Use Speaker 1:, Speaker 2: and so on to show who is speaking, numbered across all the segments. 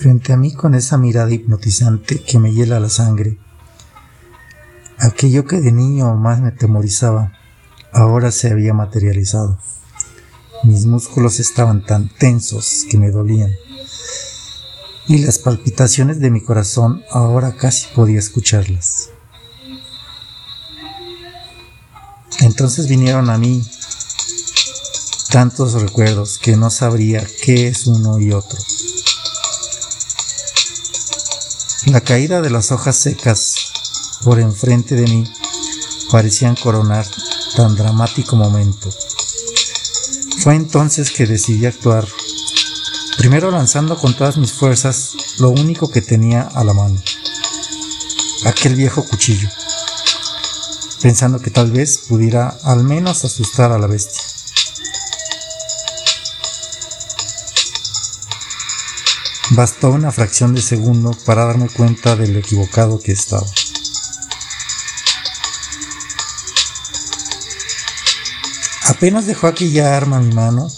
Speaker 1: Frente a mí con esa mirada hipnotizante que me hiela la sangre, aquello que de niño más me temorizaba, ahora se había materializado. Mis músculos estaban tan tensos que me dolían y las palpitaciones de mi corazón ahora casi podía escucharlas. Entonces vinieron a mí tantos recuerdos que no sabría qué es uno y otro. La caída de las hojas secas por enfrente de mí parecían coronar tan dramático momento. Fue entonces que decidí actuar, primero lanzando con todas mis fuerzas lo único que tenía a la mano, aquel viejo cuchillo, pensando que tal vez pudiera al menos asustar a la bestia. Bastó una fracción de segundo para darme cuenta de lo equivocado que estaba. Apenas dejó aquella arma mi mano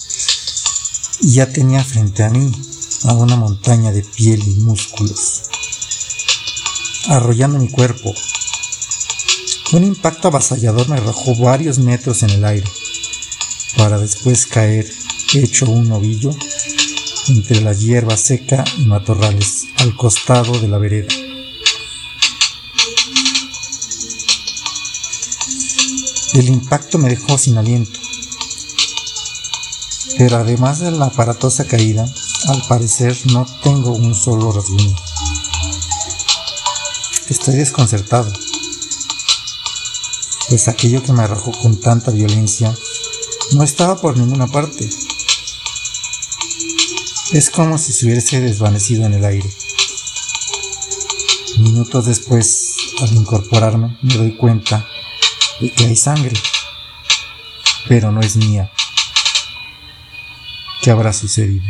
Speaker 1: y ya tenía frente a mí a una montaña de piel y músculos, arrollando mi cuerpo. Un impacto avasallador me arrojó varios metros en el aire, para después caer hecho un novillo entre la hierba seca y matorrales al costado de la vereda. El impacto me dejó sin aliento, pero además de la aparatosa caída, al parecer no tengo un solo rasguño. Estoy desconcertado, pues aquello que me arrojó con tanta violencia no estaba por ninguna parte. Es como si se hubiese desvanecido en el aire. Minutos después, al incorporarme, me doy cuenta de que hay sangre, pero no es mía. ¿Qué habrá sucedido?